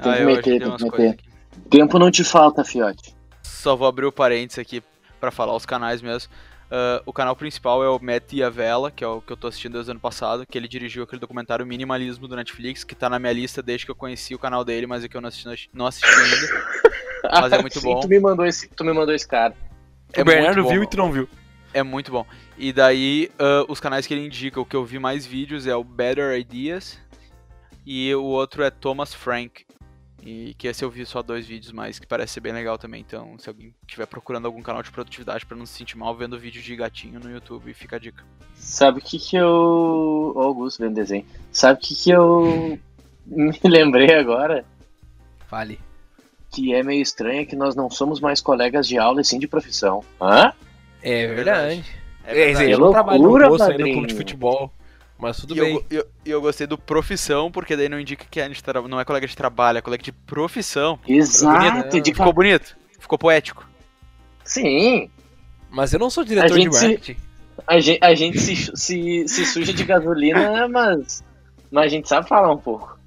Tem Ah, que meter, tem que meter. Tempo não te falta, fiote. Só vou abrir o parênteses aqui pra falar os canais mesmo. Ah, o canal principal é o Matt e a Vela, que é o que eu tô assistindo desde o ano passado, que ele dirigiu aquele documentário Minimalismo do Netflix, que tá na minha lista desde que eu conheci o canal dele, mas é que eu não assisti, não assisti ainda. Mas é muito Sim, bom. Tu me mandou esse, tu me mandou esse cara. É o Bernardo muito bom. viu e tu não viu. É muito bom. E daí, ah, os canais que ele indica, o que eu vi mais vídeos é o Better Ideas e o outro é Thomas Frank. E que esse eu vi só dois vídeos, mas que parece ser bem legal também. Então, se alguém estiver procurando algum canal de produtividade pra não se sentir mal vendo vídeo de gatinho no YouTube, fica a dica. Sabe o que que eu... Ó, Augusto vendo desenho. Sabe o que que eu me lembrei agora? Fale. Que é meio estranho é que nós não somos mais colegas de aula e sim de profissão. Hã? É É verdade. verdade. É, dizer, Que eu não trabalho no loucura, ainda padrinho. clube de futebol. Mas tudo E bem. eu, eu, e eu gostei do profissão, porque daí não indica que a gente tra- não é colega de trabalho, é colega de profissão. Exato, de Ficou bonito, ficou poético. Sim. Mas eu não sou diretor de gente se- marketing. A gente, a gente se, se, se suja de gasolina, mas, mas a gente sabe falar um pouco.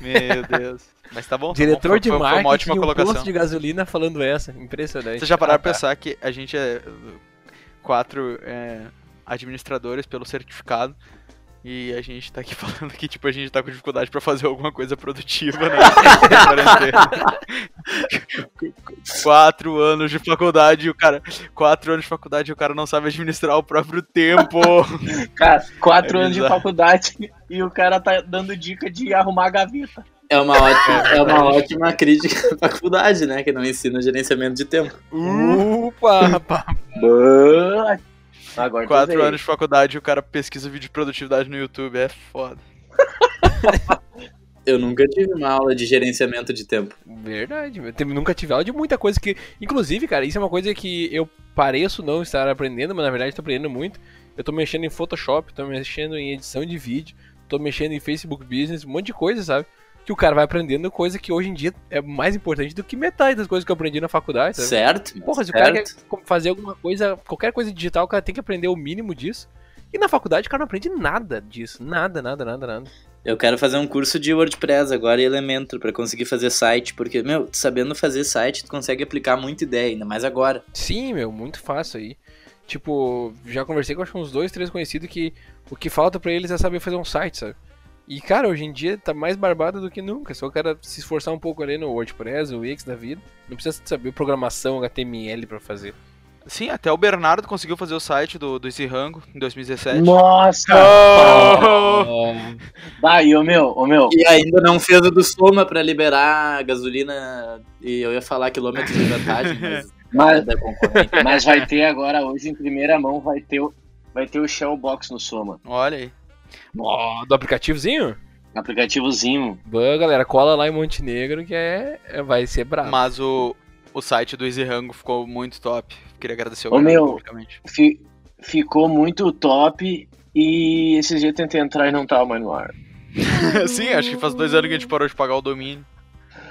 Meu Deus. Mas tá bom. tá bom. Diretor Foi- de foi, foi marketing uma ótima e um colocação. posto de gasolina falando essa. Impressionante. Vocês já pararam Ah, pra tá. pensar que a gente é quatro é, administradores pelo certificado e a gente tá aqui falando que tipo, a gente tá com dificuldade pra fazer alguma coisa produtiva, né? Quatro anos de faculdade e o cara. Quatro anos de faculdade e o cara não sabe administrar o próprio tempo. Cara, quatro É anos de faculdade e o cara tá dando dica de arrumar a gaveta. É uma ótima, é uma ótima crítica à faculdade, né? Que não ensina gerenciamento de tempo. Upa, rapaz. Bah. Agora Quatro anos de faculdade e o cara pesquisa vídeo de produtividade no YouTube. É foda. Eu nunca tive uma aula de gerenciamento de tempo. Verdade. Tem- nunca tive aula de muita coisa que. Inclusive, cara, isso é uma coisa que eu pareço não estar aprendendo, mas na verdade tô aprendendo muito. Eu tô mexendo em Photoshop, tô mexendo em edição de vídeo, tô mexendo em Facebook Business, um monte de coisa, sabe? Que o cara vai aprendendo coisa que hoje em dia é mais importante do que metade das coisas que eu aprendi na faculdade, sabe? Certo? Porra, se o cara certo. quer fazer alguma coisa, qualquer coisa digital, o cara tem que aprender o mínimo disso. E na faculdade o cara não aprende nada disso. Nada, nada, nada, nada. Eu quero fazer um curso de WordPress agora e Elementor pra conseguir fazer site, porque, meu, sabendo fazer site, tu consegue aplicar muita ideia, ainda mais agora. Sim, meu, muito fácil aí. Tipo, já conversei com acho que uns dois, três conhecidos que o que falta pra eles é saber fazer um site, sabe? E, cara, hoje em dia tá mais barbado do que nunca. Só o cara se esforçar um pouco ali no WordPress, o Wix da vida. Não precisa saber programação, HTML pra fazer. Sim, até o Bernardo conseguiu fazer o site do, do Easy Rango em 2017. Nossa! Oh! Vai, ô meu, ô meu. E ainda não fez o do Soma pra liberar gasolina. E eu ia falar quilômetros de vantagem, mas. Mas, concorrente. mas vai ter agora, hoje em primeira mão, vai ter o, vai ter o Shellbox no Soma. Olha aí. Ó, do aplicativozinho? Aplicativozinho. Boa, galera, cola lá em Montenegro que é, é- vai ser brabo. Mas o, o site do Easy Rango ficou muito top. Queria agradecer o Ô, meu. publicamente. Fi- ficou muito top e esses dias eu tentei entrar e não tava mais no ar. Sim, acho que faz dois anos que a gente parou de pagar o domínio.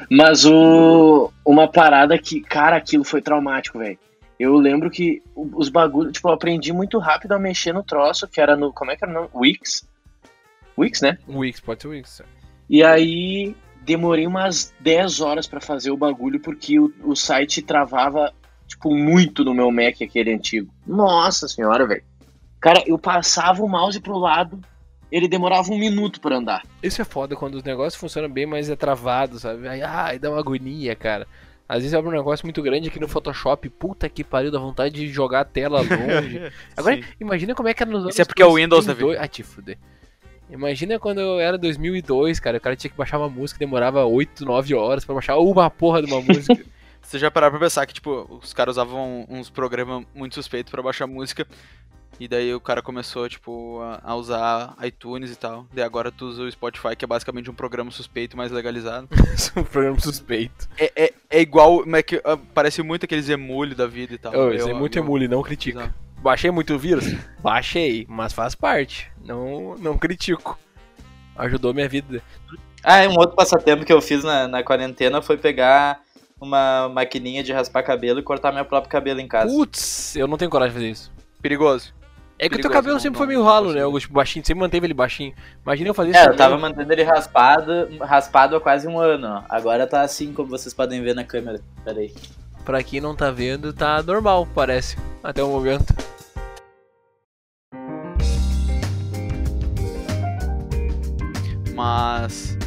Mas o uma parada que, cara, aquilo foi traumático, velho. Eu lembro que os bagulhos, tipo, eu aprendi muito rápido a mexer no troço, que era no, como é que era o nome? Wix? Wix, né? Wix, pode ser Wix. E aí demorei umas 10 horas pra fazer o bagulho porque o, o site travava, tipo, muito no meu Mac, aquele antigo. Nossa senhora, velho. Cara, eu passava o mouse pro lado, ele demorava um minuto pra andar. Isso é foda quando os negócios funcionam bem, mas é travado, sabe? Aí, ai, dá uma agonia, cara. Às vezes abre um negócio muito grande aqui no Photoshop, puta que pariu, dá vontade de jogar a tela longe. Agora, Sim. imagina como é que era nos anos Isso é porque é o Windows, 2002. Ah, te fuder. Imagina quando eu era 2002, cara, o cara tinha que baixar uma música, demorava 8, 9 horas pra baixar uma porra de uma música. Você já pararam pra pensar que, tipo, os caras usavam uns programas muito suspeitos pra baixar música. E daí o cara começou, tipo, a, a usar iTunes e tal. Daí agora tu usa o Spotify, que é basicamente um programa suspeito, mais legalizado. É um programa suspeito. É, é, é igual, mas é que, ah, parece muito aqueles emule da vida e tal. Ô, isso é Eu- muito eu- emule, não critica. Exato. Baixei muito vírus? Baixei, mas faz parte. Não, não critico. Ajudou minha vida. Ah, e um outro passatempo que eu fiz na, na quarentena foi pegar uma maquininha de raspar cabelo e cortar meu próprio cabelo em casa. Putz, eu não tenho coragem de fazer isso. Perigoso. É que o teu cabelo não- sempre não- foi meio ralo, né, Augusto? Baixinho, sempre manteve ele baixinho. Imagina eu fazer isso. É, eu tava mantendo ele raspado, raspado há quase um ano, ó. Agora tá assim, como vocês podem ver na câmera. Pera aí. Pra quem não tá vendo, tá normal, parece. Até o momento. Mas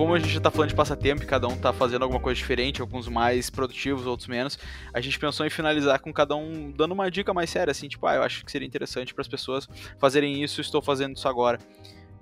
como a gente já tá falando de passatempo e cada um tá fazendo alguma coisa diferente, alguns mais produtivos, outros menos, a gente pensou em finalizar com cada um dando uma dica mais séria, assim, tipo, ah, eu acho que seria interessante para as pessoas fazerem isso, estou fazendo isso agora.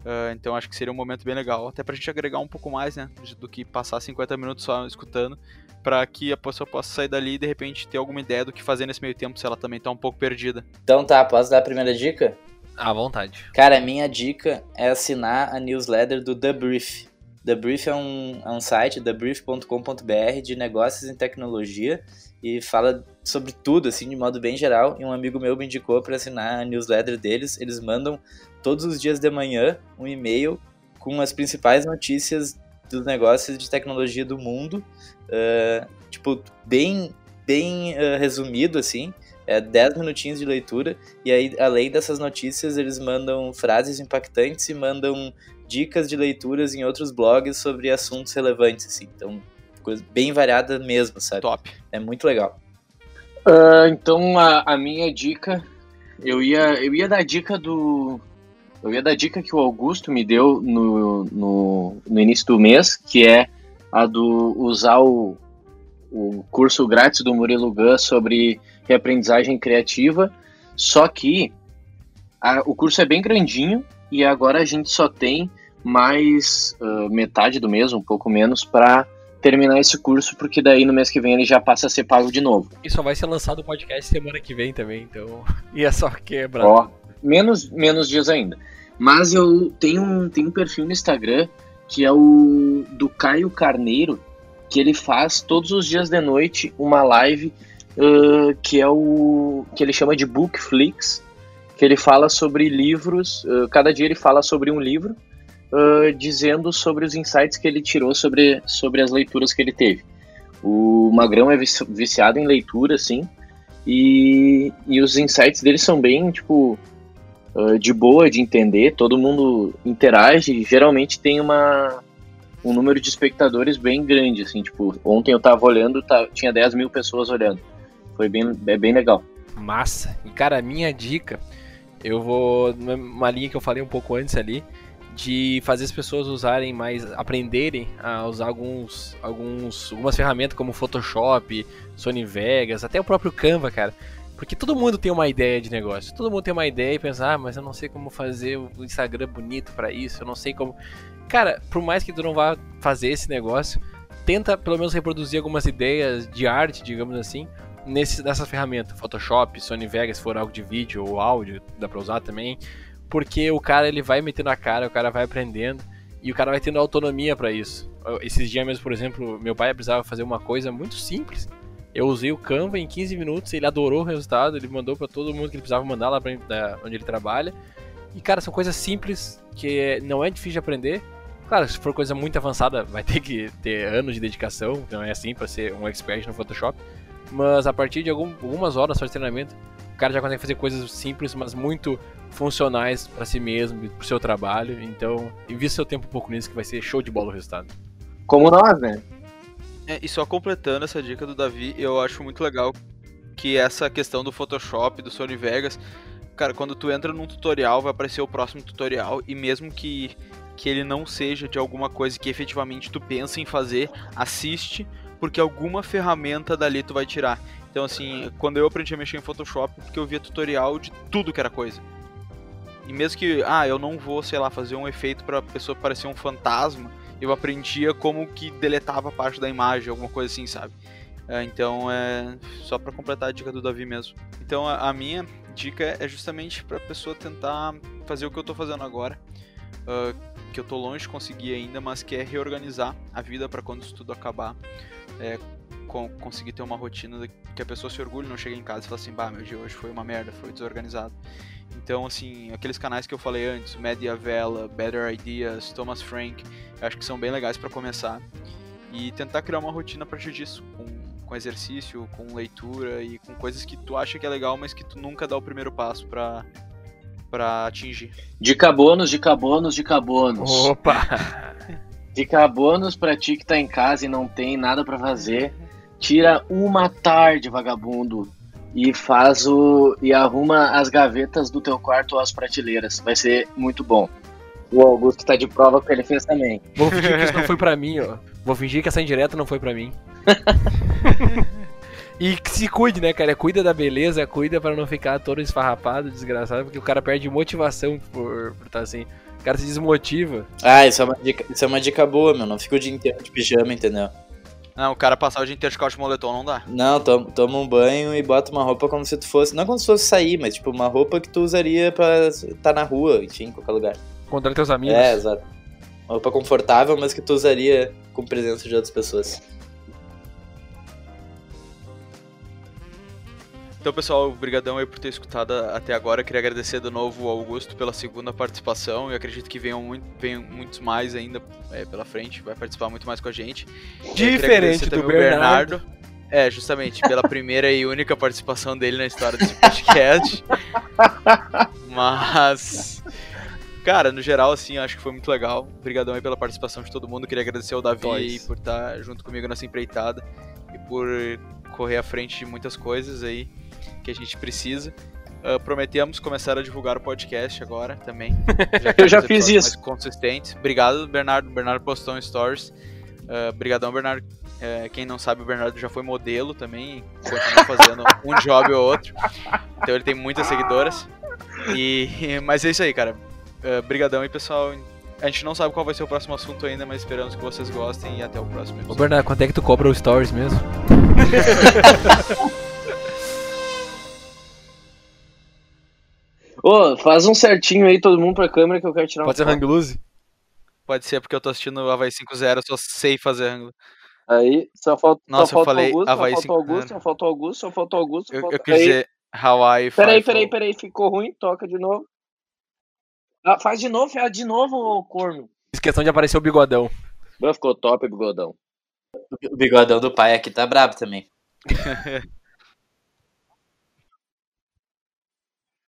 Ah, então acho que seria um momento bem legal, até pra gente agregar um pouco mais, né, do que passar 50 minutos só escutando, para que a pessoa possa sair dali e de repente ter alguma ideia do que fazer nesse meio tempo, se ela também tá um pouco perdida. Então tá, posso dar a primeira dica? À vontade. Cara, a minha dica é assinar a newsletter do The Brief. The Brief é um, é um site, thebrief.com.br, de negócios em tecnologia e fala sobre tudo, assim, de modo bem geral. E um amigo meu me indicou para assinar a newsletter deles. Eles mandam todos os dias de manhã um e-mail com as principais notícias dos negócios de tecnologia do mundo. eh, tipo, bem, bem eh, resumido, assim. É 10 minutinhos de leitura. E aí, além dessas notícias, eles mandam frases impactantes e mandam dicas de leituras em outros blogs sobre assuntos relevantes, assim. Então, coisa bem variada mesmo, sabe? Top. É muito legal. Ah, então a, a minha dica, eu ia, eu ia dar dica do. Eu ia dar dica que o Augusto me deu no, no, no início do mês, que é a do usar o, o curso grátis do Murilo Gun sobre reaprendizagem criativa. Só que a- o curso é bem grandinho e agora a gente só tem mais ah, metade do mês, um pouco menos, para terminar esse curso, porque daí no mês que vem ele já passa a ser pago de novo. E só vai ser lançado o podcast semana que vem também, então. E é só quebra. Ó, menos, menos dias ainda. Mas eu tenho um, tenho um perfil no Instagram que é o do Caio Carneiro, que ele faz todos os dias de noite uma live ãh, que é o que ele chama de Bookflix, que ele fala sobre livros. ãh, cada dia ele fala sobre um livro, ãh, dizendo sobre os insights que ele tirou sobre, sobre as leituras que ele teve. O Magrão é vici- viciado em leitura, assim, e, e os insights dele são bem, tipo, uh, de boa de entender, todo mundo interage, geralmente tem uma um número de espectadores bem grande, assim, tipo, ontem eu tava olhando, tá, tinha 10 mil pessoas olhando, foi bem, é bem legal. Massa. E cara, minha dica, eu vou numa linha que eu falei um pouco antes ali, de fazer as pessoas usarem mais, aprenderem a usar alguns, alguns, algumas ferramentas como Photoshop, Sony Vegas, até o próprio Canva, cara. Porque todo mundo tem uma ideia de negócio. Todo mundo tem uma ideia e pensa, ah, mas eu não sei como fazer o Instagram bonito para isso, eu não sei como. Cara, por mais que tu não vá fazer esse negócio, tenta pelo menos reproduzir algumas ideias de arte, digamos assim, nesse, nessa ferramenta. Photoshop, Sony Vegas, se for algo de vídeo ou áudio, dá pra usar também. Porque o cara ele vai metendo a cara, o cara vai aprendendo e o cara vai tendo autonomia para isso. Esses dias mesmo, por exemplo, meu pai precisava fazer uma coisa muito simples eu usei o Canva em 15 minutos, ele adorou o resultado, ele mandou para todo mundo que ele precisava mandar lá pra, onde ele trabalha. E, cara, são coisas simples que não é difícil de aprender. Claro, se for coisa muito avançada, vai ter que ter anos de dedicação, não é assim para ser um expert no Photoshop. Mas a partir de algum, algumas horas só de treinamento, o cara já consegue fazer coisas simples, mas muito funcionais para si mesmo e pro seu trabalho. Então, invista seu tempo um pouco nisso que vai ser show de bola o resultado. Como nós, né? É, e só completando essa dica do Davi, eu acho muito legal que essa questão do Photoshop, do Sony Vegas, cara, quando tu entra num tutorial, vai aparecer o próximo tutorial e mesmo que que ele não seja de alguma coisa que efetivamente tu pensa em fazer, assiste, porque alguma ferramenta dali tu vai tirar. Então assim, quando eu aprendi a mexer em Photoshop, porque eu via tutorial de tudo que era coisa. E mesmo que, ah, eu não vou, sei lá, fazer um efeito para a pessoa parecer um fantasma, eu aprendia como que deletava parte da imagem, alguma coisa assim, sabe? É, então é só para completar a dica do Davi mesmo. Então a, minha dica é justamente para pessoa tentar fazer o que eu estou fazendo agora, uh, que eu estou longe de conseguir ainda, mas que é reorganizar a vida para quando isso tudo acabar, é, com, conseguir ter uma rotina que a pessoa se orgulhe, não chegue em casa e fale assim, bah, meu dia hoje foi uma merda, foi desorganizado. Então, assim, aqueles canais que eu falei antes, Media Vela, Better Ideas, Thomas Frank, eu acho que são bem legais para começar. E tentar criar uma rotina a partir disso, com, com exercício, com leitura e com coisas que tu acha que é legal, mas que tu nunca dá o primeiro passo para para atingir. Dica bônus, dica bônus, dica bônus. Opa! Dica bônus pra ti que tá em casa e não tem nada para fazer. Tira uma tarde, vagabundo, e faz o e arruma as gavetas do teu quarto ou as prateleiras. Vai ser muito bom. O Augusto tá de prova que ele fez também. Vou fingir que isso não foi pra mim, ó. Vou fingir que essa indireta não foi pra mim. e que se cuide, né, cara? Cuida da beleza, cuida para não ficar todo esfarrapado, desgraçado, porque o cara perde motivação por estar tá assim. O cara se desmotiva. Ah, isso é uma dica, isso é uma dica boa, meu. Não fica o dia inteiro de pijama, entendeu? Não, o cara passar o dia inteiro de calça de moletom não dá. Não, toma, toma um banho e bota uma roupa como se tu fosse. Não como se fosse sair, mas tipo uma roupa que tu usaria pra estar tá na rua, enfim, em qualquer lugar. Encontrar teus amigos. É, exato. Uma roupa confortável, mas que tu usaria com presença de outras pessoas. Então, pessoal, obrigadão aí por ter escutado até agora. Queria agradecer de novo ao Augusto pela segunda participação. Eu acredito que venham, muito, venham muitos mais ainda é, pela frente. Vai participar muito mais com a gente. Diferente do Bernardo. Bernardo. É, justamente, pela primeira e única participação dele na história desse podcast. Mas... Cara, no geral, assim, acho que foi muito legal. Obrigadão aí pela participação de todo mundo. Queria agradecer ao Davi aí por estar junto comigo nessa empreitada e por correr à frente de muitas coisas aí que a gente precisa. Uh, prometemos começar a divulgar o podcast agora também. Já eu já fiz isso. Mais consistentes. Obrigado, Bernardo. Bernardo postou em stories. Uh, brigadão, Bernardo. Uh, quem não sabe, o Bernardo já foi modelo também. Continua fazendo um job ou outro. Então ele tem muitas seguidoras. E, mas é isso aí, cara. Uh, brigadão aí, pessoal. A gente não sabe qual vai ser o próximo assunto ainda, mas esperamos que vocês gostem e até o próximo episódio. Ô Bernardo, quanto é que tu cobra o stories mesmo? Ô, faz um certinho aí todo mundo pra câmera que eu quero tirar Pode ser hang loose? Pode ser, porque eu tô assistindo o Havaí 5-0, eu só sei fazer ângulo. Aí, só falta, Nossa, só eu falei Augusto, Havaí só falta Augusto, só falta Augusto, só falta Augusto. Eu, falta... eu quis dizer Hawaii Peraí, peraí, peraí, ficou ruim, toca de novo. Ah, faz de novo, faz de novo, ô corno. Fiz questão de aparecer o bigodão. ficou top, bigodão. O bigodão do pai aqui tá brabo também.